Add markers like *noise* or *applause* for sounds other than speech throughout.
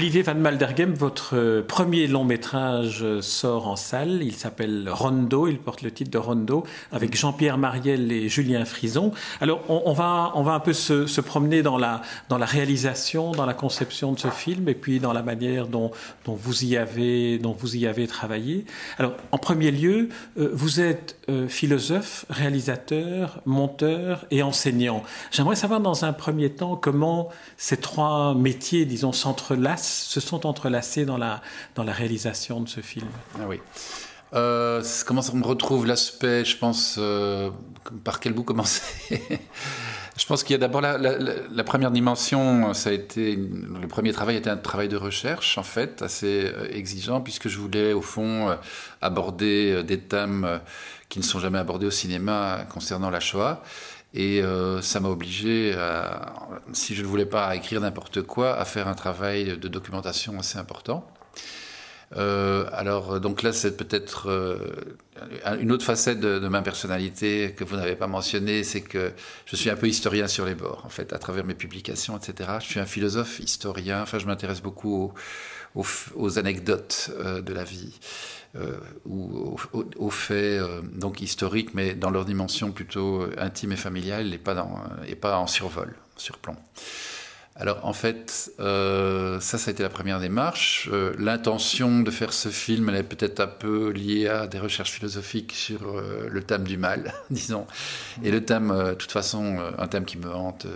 Olivier Van Maldergem, votre euh, premier long métrage euh, sort en salle. Il s'appelle Rondo. Il porte le titre de Rondo avec Jean-Pierre Mariel et Julien Frison. Alors, on, va, on va un peu se, promener dans la, dans la réalisation, dans la conception de ce film et puis dans la manière dont, dont, vous, y avez, dont vous y avez travaillé. Alors, en premier lieu, euh, vous êtes philosophe, réalisateur, monteur et enseignant. J'aimerais savoir dans un premier temps comment ces trois métiers, disons, s'entrelacent se sont entrelacés dans la, dans la réalisation de ce film. Ah oui. Euh, comment on retrouve l'aspect, je pense, euh, par quel bout commencer? Je pense qu'il y a d'abord la, la, première dimension, ça a été, le premier travail était un travail de recherche, en fait, assez euh, exigeant, puisque je voulais, au fond, aborder des thèmes qui ne sont jamais abordés au cinéma concernant la Shoah. Et euh, ça m'a obligé, si je ne voulais pas écrire n'importe quoi, à faire un travail de documentation assez important. Euh, alors, donc là, c'est peut-être euh, une autre facette de, ma personnalité que vous n'avez pas mentionnée, c'est que je suis un peu historien sur les bords, en fait, à travers mes publications, etc. Je suis un philosophe, historien, enfin, je m'intéresse beaucoup aux anecdotes de la vie. Euh, ou aux, faits euh, donc historiques, mais dans leur dimension plutôt euh, intime et familiale et pas, et pas en survol, surplomb. Alors en fait, ça, ça a été la première démarche. L'intention de faire ce film, elle est peut-être un peu liée à des recherches philosophiques sur le thème du mal, *laughs* disons. Et le thème, de toute façon, un thème qui me hante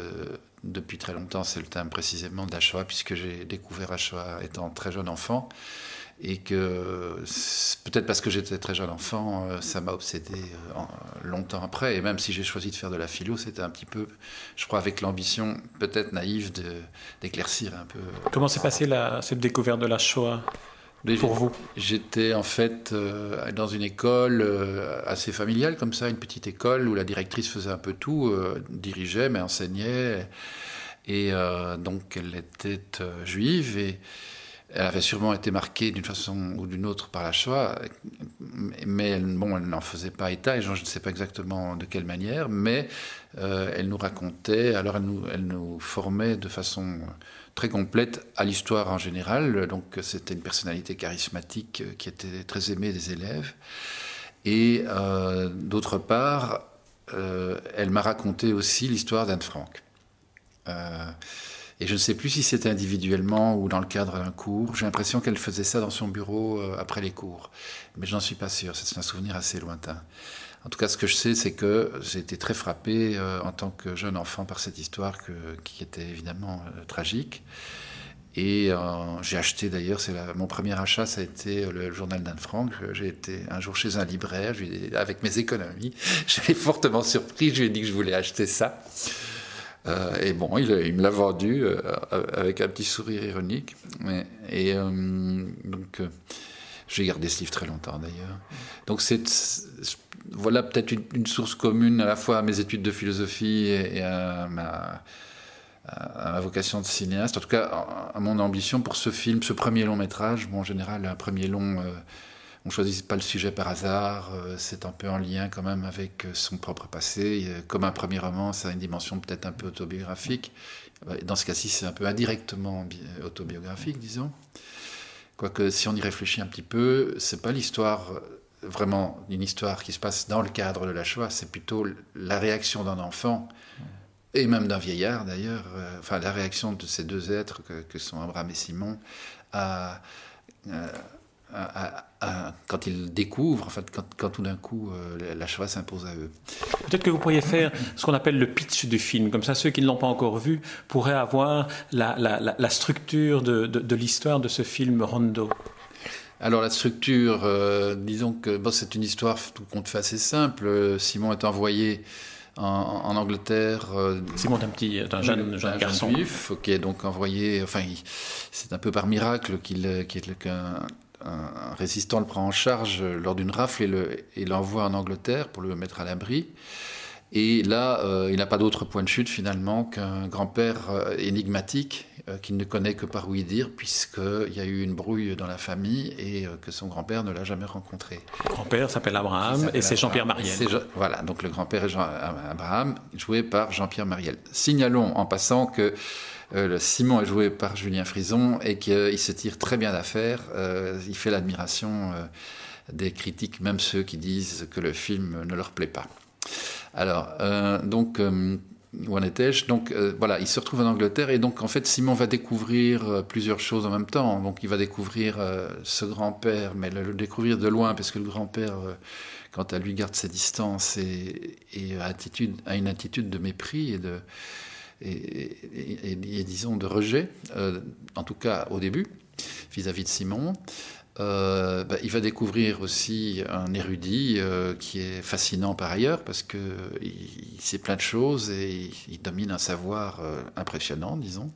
depuis très longtemps, c'est le thème précisément d'Achoa, puisque j'ai découvert Achoa étant très jeune enfant et que peut-être parce que j'étais très jeune enfant, euh, ça m'a obsédé euh, longtemps après. Et même si j'ai choisi de faire de la philo, c'était un petit peu, je crois, avec l'ambition peut-être naïve d'éclaircir un peu. Comment s'est passée la, cette découverte de la Shoah pour vous? J'étais en fait euh, dans une école assez familiale comme ça, une petite école où la directrice faisait un peu tout, dirigeait mais enseignait. Et donc elle était juive et elle avait sûrement été marquée d'une façon ou d'une autre par la Shoah, mais elle, bon, elle n'en faisait pas état, et je ne sais pas exactement de quelle manière, mais euh, elle nous racontait, alors elle nous, formait de façon très complète à l'histoire en général, donc c'était une personnalité charismatique qui était très aimée des élèves, et euh, d'autre part, euh, elle m'a raconté aussi l'histoire d'Anne Frank. Et je ne sais plus si c'était individuellement ou dans le cadre d'un cours. J'ai l'impression qu'elle faisait ça dans son bureau euh, après les cours. Mais je n'en suis pas sûr. C'est un souvenir assez lointain. En tout cas, ce que je sais, c'est que j'ai été très frappé euh, en tant que jeune enfant par cette histoire qui était évidemment euh, tragique. Et j'ai acheté d'ailleurs, c'est mon premier achat, ça a été le, journal d'Anne Frank. J'ai été un jour chez un libraire, avec mes économies, *laughs* j'ai fortement surpris, je lui ai dit que je voulais acheter ça. Euh, et bon, il, me l'a vendu euh, avec un petit sourire ironique. et euh, donc, j'ai gardé ce livre très longtemps d'ailleurs. Donc, c'est voilà peut-être une, source commune à la fois à mes études de philosophie et, à, ma, à, ma, vocation de cinéaste. En tout cas, à, mon ambition pour ce film, ce premier long métrage. Bon, en général, un premier long on ne choisit pas le sujet par hasard, euh, c'est un peu en lien quand même avec euh, son propre passé. Comme un premier roman, ça a une dimension peut-être un peu autobiographique. Dans ce cas-ci, c'est un peu indirectement autobiographique, disons. Quoique, si on y réfléchit un petit peu, c'est pas l'histoire euh, vraiment une histoire qui se passe dans le cadre de la Shoah, c'est plutôt la réaction d'un enfant et même d'un vieillard d'ailleurs, enfin la réaction de ces deux êtres que, sont Abraham et Simon à, quand ils découvrent, en fait, quand, tout d'un coup euh, la Shoah s'impose à eux. Peut-être que vous pourriez faire ce qu'on appelle le pitch du film, comme ça ceux qui ne l'ont pas encore vu pourraient avoir la, structure de, l'histoire de ce film Rondo. Alors la structure, euh, disons que bon, c'est une histoire tout compte fait assez simple. Simon est envoyé en, Angleterre. Euh, Simon est un petit, un jeune, jeune garçon. juif, qui est donc envoyé. Enfin, c'est un peu par miracle qu'il qu'un un, résistant le prend en charge lors d'une rafle et l'envoie en Angleterre pour le mettre à l'abri. Et là, euh, il n'a pas d'autre point de chute finalement qu'un grand-père euh, énigmatique euh, qu'il ne connaît que par oui dire, puisqu'il y a eu une brouille dans la famille et que son grand-père ne l'a jamais rencontré. Le grand-père s'appelle Abraham et c'est Jean-Pierre Mariel. voilà, donc le grand-père est Jean, Abraham, joué par Jean-Pierre Mariel. Signalons en passant que Simon est joué par Julien Frison et qu'il se tire très bien d'affaire. il fait l'admiration des critiques, même ceux qui disent que le film ne leur plaît pas. Alors, donc, où en étais-je? Donc euh, voilà, il se retrouve en Angleterre et donc en fait Simon va découvrir euh, plusieurs choses en même temps. Donc il va découvrir euh, ce grand-père, mais le, découvrir de loin parce que le grand-père, quant à lui, garde ses distances et, attitude, a une attitude de mépris et de et, disons de rejet, en tout cas au début vis à -vis de Simon. Euh, bah, il va découvrir aussi un érudit euh, qui est fascinant par ailleurs parce que il, sait plein de choses et il, domine un savoir euh, impressionnant, disons.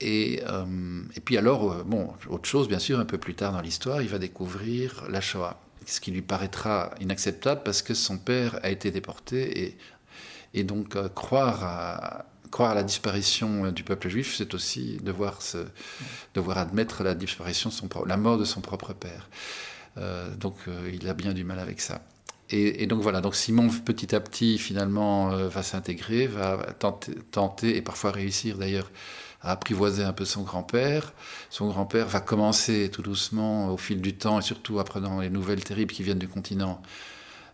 Et, et, puis alors, bon, autre chose, bien sûr, un peu plus tard dans l'histoire, il va découvrir la Shoah, ce qui lui paraîtra inacceptable parce que son père a été déporté et, et donc croire à, croire à la disparition euh, du peuple juif, c'est aussi devoir, devoir admettre la disparition, son, la mort de son propre père. Euh, donc euh, il a bien du mal avec ça. Et, donc voilà, donc Simon petit à petit finalement va s'intégrer, va tenter, tenter, et parfois réussir d'ailleurs à apprivoiser un peu son grand-père. Son grand-père va commencer tout doucement au fil du temps et surtout apprenant les nouvelles terribles qui viennent du continent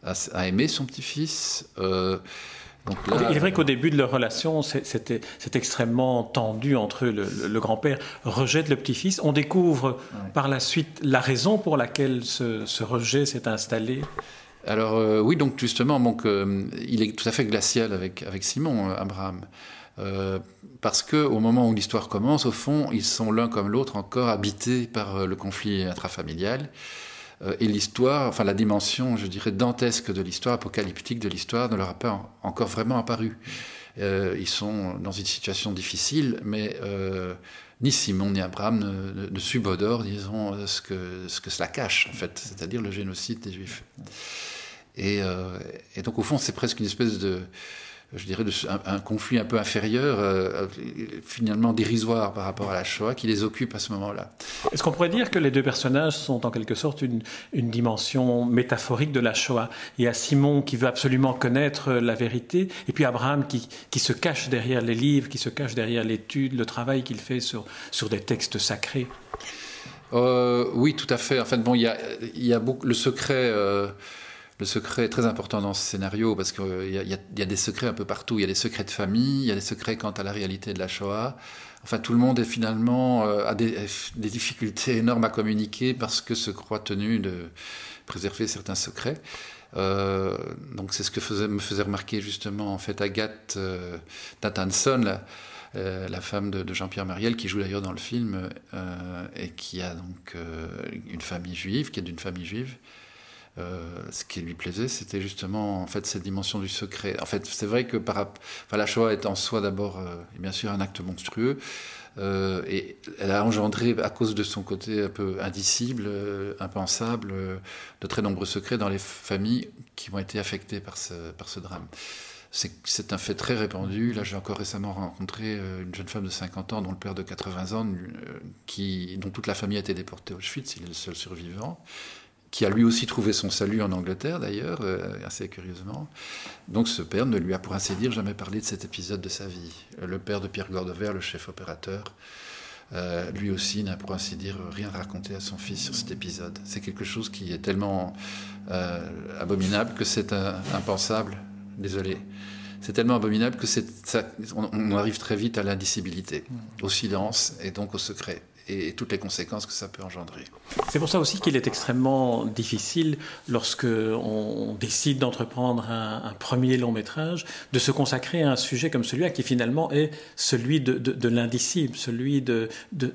à, aimer son petit-fils. Il est vrai qu'au début de leur relation, c'était extrêmement tendu entre eux. Le, grand-père rejette le petit-fils. On découvre par la suite la raison pour laquelle ce, rejet s'est installé. Alors euh, oui, donc justement, donc, euh, il est tout à fait glacial avec, avec Simon, euh, Abraham. parce que au moment où l'histoire commence, au fond, ils sont l'un comme l'autre encore habités par le conflit intrafamilial. Euh, et l'histoire, enfin la dimension, je dirais, dantesque de l'histoire, apocalyptique de l'histoire, ne leur a pas encore vraiment apparu. Euh, ils sont dans une situation difficile, mais euh, ni Simon ni Abraham ne, subodorent, disons, ce que, ce que cela cache, en fait, c'est-à-dire le génocide des Juifs. Et donc, au fond, c'est presque une espèce de je dirais, un, conflit un peu inférieur, euh, finalement dérisoire par rapport à la Shoah, qui les occupe à ce moment-là. Est-ce qu'on pourrait dire que les deux personnages sont en quelque sorte une, une dimension métaphorique de la Shoah? Il y a Simon qui veut absolument connaître la vérité, et puis Abraham qui, qui se cache derrière les livres, qui se cache derrière l'étude, le travail qu'il fait sur, sur des textes sacrés. Euh, oui, tout à fait. En fait, bon, il y a, il y a beaucoup, le secret. Euh, le secret est très important dans ce scénario parce qu'il y, y, a des secrets un peu partout. Il y a des secrets de famille, il y a des secrets quant à la réalité de la Shoah. Enfin, tout le monde est finalement euh, a des, difficultés énormes à communiquer parce que se croit tenu de préserver certains secrets. Euh, donc, c'est ce que me faisait remarquer justement en fait Agathe euh, la, euh, la, femme de, de Jean-Pierre Mariel, qui joue d'ailleurs dans le film et qui a donc une famille juive, qui est d'une famille juive. Euh, ce qui lui plaisait, c'était justement en fait cette dimension du secret. En fait, c'est vrai que par, la Shoah est en soi d'abord, euh, bien sûr, un acte monstrueux, euh, et elle a engendré, à cause de son côté un peu indicible, impensable, de très nombreux secrets dans les familles qui ont été affectées par ce, par ce drame. C'est un fait très répandu. Là, j'ai encore récemment rencontré une jeune femme de 50 ans dont le père de 80 ans, qui, dont toute la famille a été déportée au Auschwitz, il est le seul survivant qui a lui aussi trouvé son salut en Angleterre d'ailleurs, euh, assez curieusement. Donc ce père ne lui a pour ainsi dire jamais parlé de cet épisode de sa vie. Le père de Pierre Gordevert, le chef opérateur, euh, lui aussi n'a pour ainsi dire rien raconté à son fils sur cet épisode. C'est quelque chose qui est tellement euh, abominable que c'est impensable. Désolé. C'est tellement abominable que ça, on, on, arrive très vite à l'indicibilité, au silence et donc au secret et toutes les conséquences que ça peut engendrer. C'est pour ça aussi qu'il est extrêmement difficile, lorsque on décide d'entreprendre un, premier long métrage, de se consacrer à un sujet comme celui-là, qui finalement est celui de, l'indicible, celui de,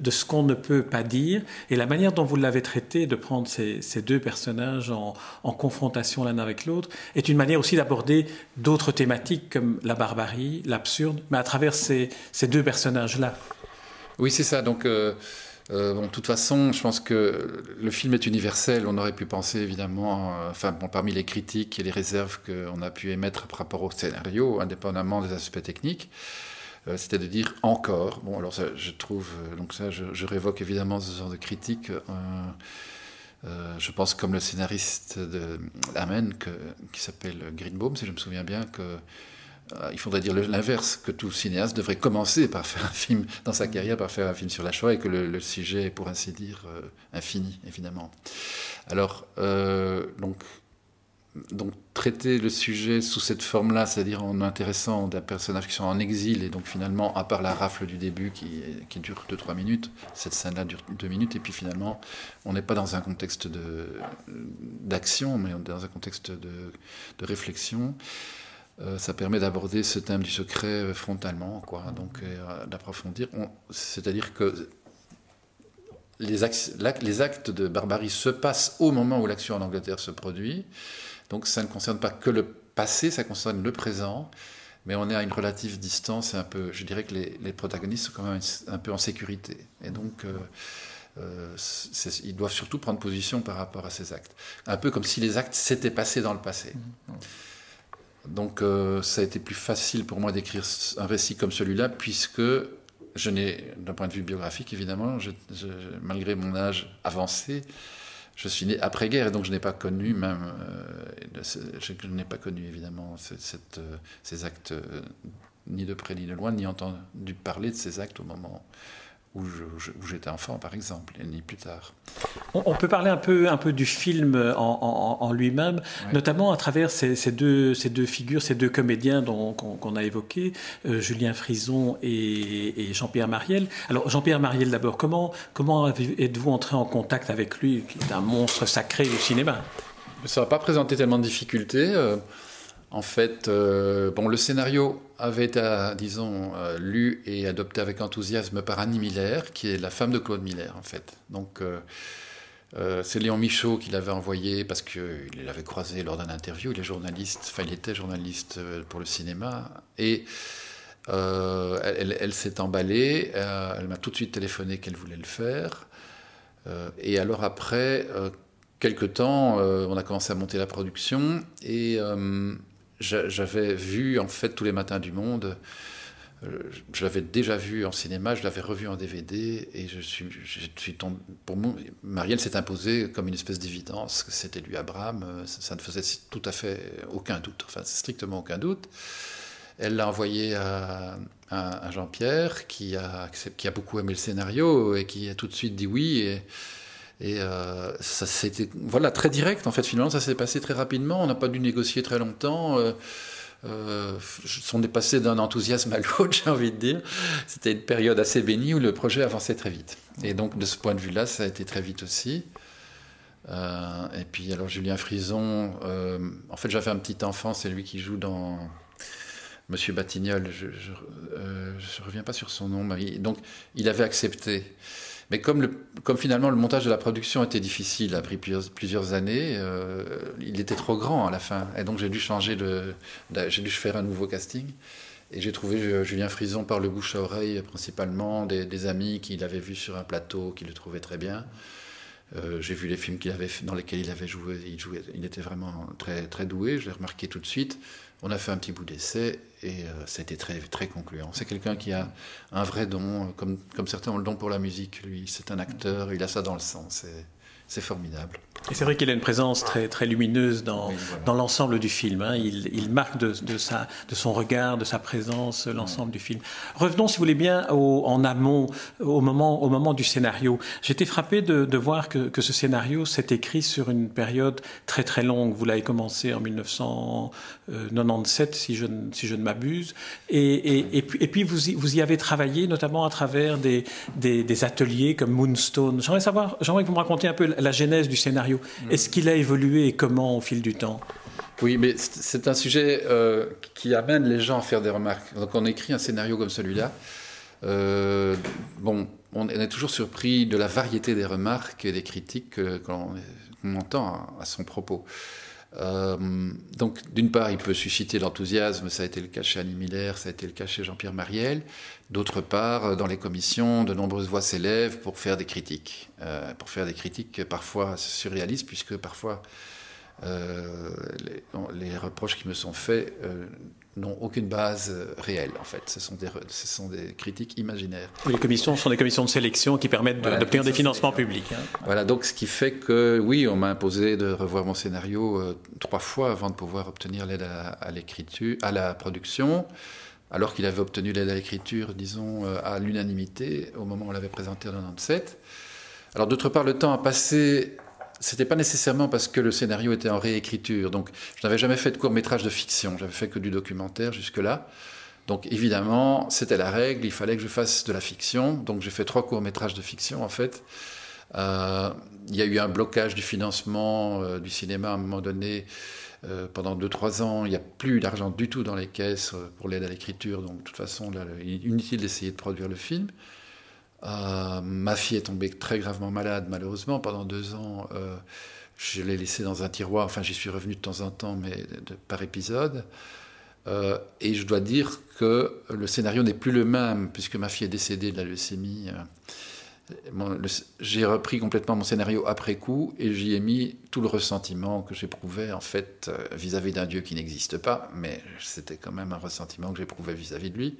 ce qu'on ne peut pas dire. Et la manière dont vous l'avez traité, de prendre ces, deux personnages en, confrontation l'un avec l'autre, est une manière aussi d'aborder d'autres thématiques comme la barbarie, l'absurde, mais à travers ces deux personnages-là. Oui, c'est ça. Donc, euh, euh, bon, de toute façon, je pense que le film est universel. On aurait pu penser, évidemment, euh, enfin, bon, parmi les critiques et les réserves qu'on a pu émettre par rapport au scénario, indépendamment des aspects techniques, c'était de dire encore. Bon, alors je trouve, donc ça, je, révoque évidemment ce genre de critiques. je pense comme le scénariste de Amen, qui s'appelle Greenbaum, si je me souviens bien, que euh, il faudrait dire l'inverse, que tout cinéaste devrait commencer par faire un film, dans sa carrière, par faire un film sur la Shoah, et que le, sujet est, pour ainsi dire, euh, infini, évidemment. Alors, euh, donc, traiter le sujet sous cette forme-là, c'est-à-dire en intéressant des personnages qui sont en exil, et donc finalement, à part la rafle du début qui, dure 2-3 minutes, cette scène-là dure 2 minutes, et puis finalement, on n'est pas dans un contexte d'action, mais dans un contexte de, de réflexion. Euh, ça permet d'aborder ce thème du secret euh, frontalement, quoi, donc euh, d'approfondir. C'est-à-dire que les, actes, de barbarie se passent au moment où l'action en Angleterre se produit, donc ça ne concerne pas que le passé, ça concerne le présent, mais on est à une relative distance et un peu, je dirais que les, protagonistes sont quand même un peu en sécurité, et donc ils doivent surtout prendre position par rapport à ces actes, un peu comme si les actes s'étaient passés dans le passé. Mmh. Donc euh, ça a été plus facile pour moi d'écrire un récit comme celui-là, puisque je n'ai, d'un point de vue biographique évidemment, malgré mon âge avancé, je suis né après-guerre donc je n'ai pas connu même, euh, je, n'ai pas connu évidemment euh, ces actes ni de près ni de loin, ni entendu parler de ces actes au moment où j'étais enfant, par exemple, et ni plus tard. On, peut parler un peu, un peu du film en, lui-même, notamment à travers ces, deux, ces deux figures, ces deux comédiens qu'on a évoqués, euh, Julien Frison et, Jean-Pierre Mariel. Alors, Jean-Pierre Mariel, d'abord, comment, comment êtes-vous entré en contact avec lui, qui est un monstre sacré du cinéma? Ça n'a pas présenté tellement de difficultés. Euh, en fait, euh, bon, le scénario avait été, disons, euh, lu et adopté avec enthousiasme par Annie Miller, qui est la femme de Claude Miller, en fait. Donc, euh, c'est Léon Michaud qui l'avait envoyé parce qu'il l'avait croisé lors d'un interview. Il est journaliste, enfin, il était journaliste pour le cinéma. Et elle, s'est emballée. elle m'a tout de suite téléphoné qu'elle voulait le faire. et alors, après quelque temps, on a commencé à monter la production et j'avais vu en fait tous les matins du monde. Euh, je l'avais déjà vu en cinéma, je l'avais revu en DVD et je suis, je tombé, pour moi, Marielle s'est imposée comme une espèce d'évidence que c'était lui Abraham. Euh, ça, ne faisait tout à fait aucun doute, enfin strictement aucun doute. Elle l'a envoyé à, à, Jean-Pierre qui a, beaucoup aimé le scénario et qui a tout de suite dit oui. Et euh, ça c'était voilà très direct en fait finalement ça s'est passé très rapidement. On n'a pas dû négocier très longtemps. Euh, euh, on est passé d'un enthousiasme à l'autre, *laughs* j'ai envie de dire. C'était une période assez bénie où le projet avançait très vite. Et donc de ce point de vue-là, ça a été très vite aussi. Et puis alors Julien Frison, en fait j'avais un petit enfant, c'est lui qui joue dans Monsieur Batignol, je ne reviens pas sur son nom, donc il avait accepté. Mais comme, finalement le montage de la production était difficile, a pris plusieurs, années, euh, il était trop grand à la fin. Et donc j'ai dû changer j'ai dû faire un nouveau casting. Et j'ai trouvé euh, Julien Frison par le bouche à oreille principalement, des, amis qui l'avaient vu sur un plateau, qui le trouvaient très bien. Euh, j'ai vu les films qu'il avait, dans lesquels il avait joué. Il, jouait, il était vraiment très, très doué, je l'ai remarqué tout de suite. On a fait un petit bout d'essai et c'était euh, très, très concluant. C'est quelqu'un qui a un vrai don, comme, comme certains ont le don pour la musique, lui. C'est un acteur, il a ça dans le sang. Formidable. Et c'est vrai qu'il a une présence très, très lumineuse dans, dans l'ensemble du film. Hein. Il, il, marque de, de, sa, de son regard, de sa présence, l'ensemble du film. Revenons, si vous voulez bien, au, en amont, au moment, au moment du scénario. J'étais frappé de, de voir que, que, ce scénario s'est écrit sur une période très très longue. Vous l'avez commencé en 1997, si je, si je ne m'abuse. Et, et, et, puis, et puis vous, y, vous y avez travaillé, notamment à travers des, des, des ateliers comme Moonstone. J'aimerais savoir, j'aimerais que vous me racontiez un peu la genèse du scénario. Mm. Est-ce qu'il a évolué et comment au fil du temps? Oui, mais c'est un sujet euh, qui amène les gens à faire des remarques. Donc on écrit un scénario comme celui-là. Euh, bon, on est toujours surpris de la variété des remarques et des critiques qu'on entend à, son propos. Euh, donc, d'une part, il peut susciter l'enthousiasme, ça a été le cas chez Annie Miller, ça a été le cas chez Jean-Pierre Mariel. D'autre part, dans les commissions, de nombreuses voix s'élèvent pour faire des critiques, euh, pour faire des critiques parfois surréalistes, puisque parfois euh, les, reproches qui me sont faits n'ont aucune base euh, réelle, en fait. Ce sont des, ce sont des critiques imaginaires. Les commissions sont des commissions de sélection qui permettent d'obtenir des financements publics. Hein. Voilà, donc ce qui fait que, oui, on m'a imposé de revoir mon scénario euh, trois fois avant de pouvoir obtenir l'aide à, l'écriture, à la production, alors qu'il avait obtenu l'aide à l'écriture, disons, euh, à l'unanimité au moment où on l'avait présenté en 97. Alors, d'autre part, le temps a passé c'était pas nécessairement parce que le scénario était en réécriture. Donc, je n'avais jamais fait de court métrage de fiction. J'avais fait que du documentaire jusque-là. Donc, évidemment, c'était la règle. Il fallait que je fasse de la fiction. Donc, j'ai fait trois courts métrages de fiction, en fait. Euh, il y a eu un blocage du financement euh, du cinéma à un moment donné. Euh, pendant 2-3 ans, il n'y a plus d'argent du tout dans les caisses pour l'aide à l'écriture. Donc, de toute façon, est inutile d'essayer de produire le film. Euh, ma fille est tombée très gravement malade, malheureusement, pendant deux ans. Euh, je l'ai laissée dans un tiroir, enfin j'y suis revenu de temps en temps, mais par épisode. Euh, et je dois dire que le scénario n'est plus le même, puisque ma fille est décédée de la leucémie j'ai repris complètement mon scénario après coup et j'y ai mis tout le ressentiment que j'éprouvais en fait euh, vis-à-vis d'un Dieu qui n'existe pas, mais c'était quand même un ressentiment que j'éprouvais vis-à-vis de lui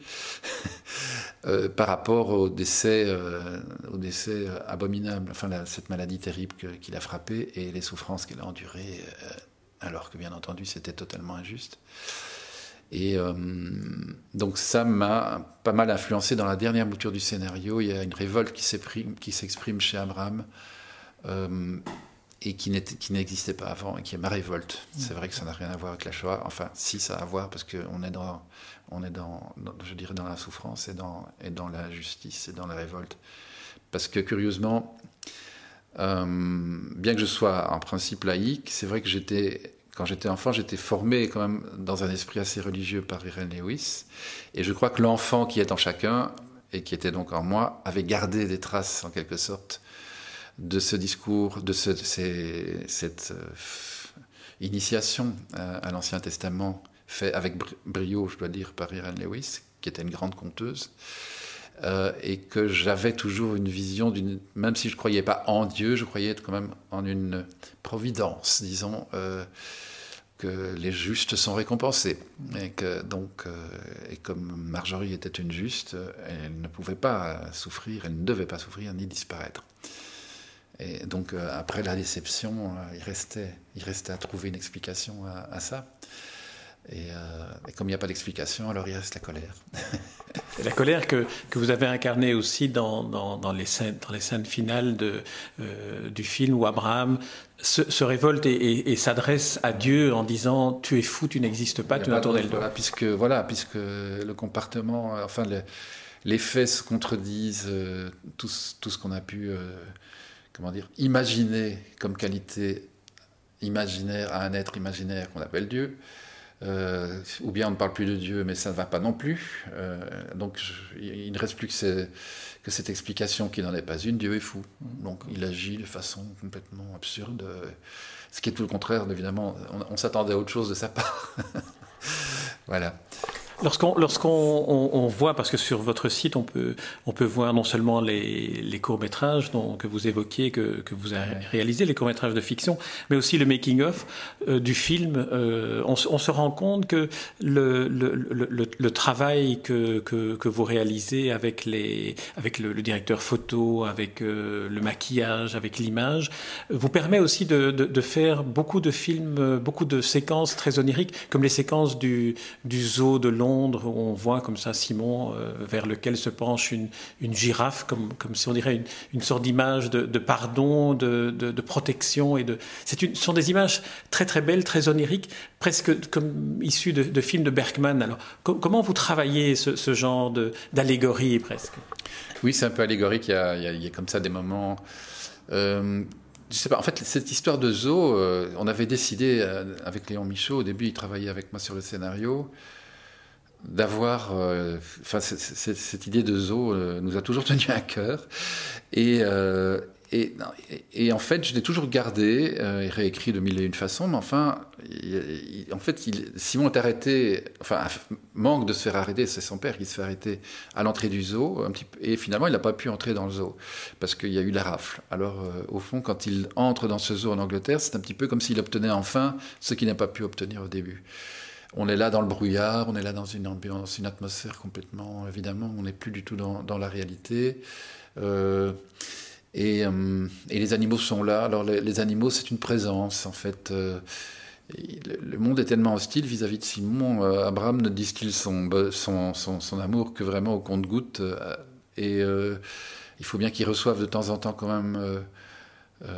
*laughs* euh, par rapport au décès, euh, au décès abominable, enfin cette maladie terrible qu'il a frappé et les souffrances qu'il a endurées, alors que bien entendu c'était totalement injuste. Et euh, donc ça m'a pas mal influencé dans la dernière mouture du scénario. Il y a une révolte qui s'exprime chez Abraham euh, et qui n'existait pas avant et qui est ma révolte. C'est vrai que ça n'a rien à voir avec la Shoah. Enfin, si ça a à voir parce qu'on est dans, on est dans, je dirais, dans la souffrance et dans, et dans la justice et dans la révolte. Parce que curieusement, euh, bien que je sois en principe laïque, c'est vrai que j'étais quand j'étais enfant, j'étais formé quand même dans un esprit assez religieux par Irene Lewis. Et je crois que l'enfant qui est en chacun, et qui était donc en moi, avait gardé des traces en quelque sorte de ce discours, de, cette euh, initiation euh, à l'Ancien Testament, fait avec brio, je dois dire, par Irene Lewis, qui était une grande conteuse. Euh, et que j'avais toujours une vision d'une, même si je croyais pas en Dieu, je croyais quand même en une providence, disons, euh, que les justes sont récompensés. Et que donc, euh, et comme Marjorie était une juste, elle ne pouvait pas souffrir, elle ne devait pas souffrir ni disparaître. Et donc, après la déception, il, restait, il restait à trouver une explication à ça. Et, comme il n'y a pas d'explication, alors il reste la colère. *laughs* la colère que, que, vous avez incarnée aussi dans, dans, dans, les, scènes, dans les scènes finales de, euh, du film où Abraham se, révolte et, s'adresse à Dieu en disant Tu es fou, tu n'existes pas, tu n'as tourné le dos. Voilà, puisque, voilà, puisque le comportement, enfin, les faits se contredisent, euh, tout, tout, ce qu'on a pu comment dire, imaginer comme qualité imaginaire à un être imaginaire qu'on appelle Dieu. Euh, ou bien on ne parle plus de Dieu, mais ça ne va pas non plus. Euh, donc il ne reste plus que, cette explication qui n'en est pas une, Dieu est fou. Donc il agit de façon complètement absurde, ce qui est tout le contraire, évidemment, on, on s'attendait à autre chose de sa part. *laughs* voilà. Lorsqu'on lorsqu'on voit, parce que sur votre site, on peut, on peut voir non seulement les, les courts-métrages que vous évoquiez, que, que vous avez réalisé, les courts-métrages de fiction, mais aussi le making-of euh, du film, euh, on, on, se rend compte que le, le, le, le travail que, que, que, vous réalisez avec, les, avec le, directeur photo, avec euh, le maquillage, avec l'image, vous permet aussi de, de, de, faire beaucoup de films, beaucoup de séquences très oniriques, comme les séquences du, du zoo de Londres où on voit comme ça Simon euh, vers lequel se penche une, girafe, comme, si on dirait une, sorte d'image de, pardon, de, protection. Et de... Une, ce sont des images très très belles, très oniriques, presque comme issues de, films de Bergman. Alors comment vous travaillez ce, genre d'allégorie presque? Oui, c'est un peu allégorique. Il y, a, il, y a, comme ça des moments. Euh, je sais pas, en fait, cette histoire de zoo, euh, on avait décidé avec Léon Michaud, au début, il travaillait avec moi sur le scénario, d'avoir, euh, enfin, cette idée de zoo euh, nous a toujours tenu à cœur. Et, euh, en fait, je l'ai toujours gardé et réécrit de mille et une façons, mais enfin, en fait, Simon est arrêté, enfin, manque de se faire arrêter, c'est son père qui se fait arrêter à l'entrée du zoo, un petit, et finalement, il n'a pas pu entrer dans le zoo, parce qu'il y a eu la rafle. Alors, au fond, quand il entre dans ce zoo en Angleterre, c'est un petit peu comme s'il obtenait enfin ce qu'il n'a pas pu obtenir au début. On est là dans le brouillard, on est là dans une ambiance, une atmosphère complètement, évidemment, on n'est plus du tout dans, la réalité. Euh, et, les animaux sont là. Alors les, animaux, c'est une présence, en fait. le monde est tellement hostile vis-à-vis de Simon. Abraham ne distille son, son, son, amour que vraiment au compte-goutte. et il faut bien qu'il reçoive de temps en temps quand même euh,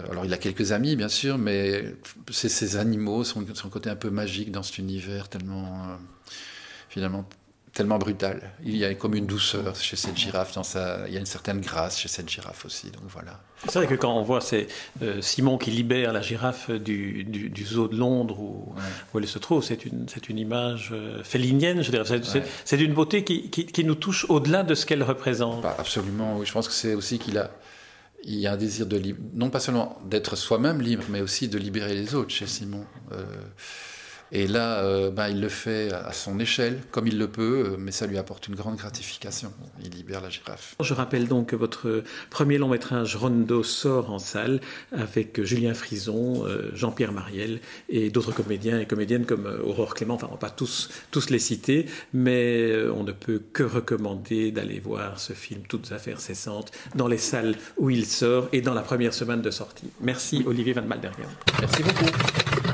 alors il a quelques amis bien sûr, mais c'est ces animaux, son, son, côté un peu magique dans cet univers tellement euh, finalement tellement brutal. Il y a comme une douceur chez cette girafe, dans sa... il y a une certaine grâce chez cette girafe aussi. Donc voilà. C'est vrai que quand on voit c'est euh, Simon qui libère la girafe du, du, zoo de Londres où, où elle se trouve, c'est une, c'est une image félinienne, je dirais. C'est, d'une beauté qui, qui, qui nous touche au-delà de ce qu'elle représente. Bah, absolument, oui. Je pense que c'est aussi qu'il a il y a un désir de non pas seulement d'être soi-même libre, mais aussi de libérer les autres chez Simon. Euh, et là, euh, ben, il le fait à son échelle, comme il le peut, euh, mais ça lui apporte une grande gratification. Il libère la girafe. Je rappelle donc que votre premier long métrage Rondo sort en salle avec Julien Frison, euh, Jean-Pierre Mariel et d'autres comédiens et comédiennes comme Aurore Clément. Enfin, on va pas tous, tous les citer, mais on ne peut que recommander d'aller voir ce film Toutes affaires cessantes dans les salles où il sort et dans la première semaine de sortie. Merci Olivier Van Maldergan. Merci beaucoup.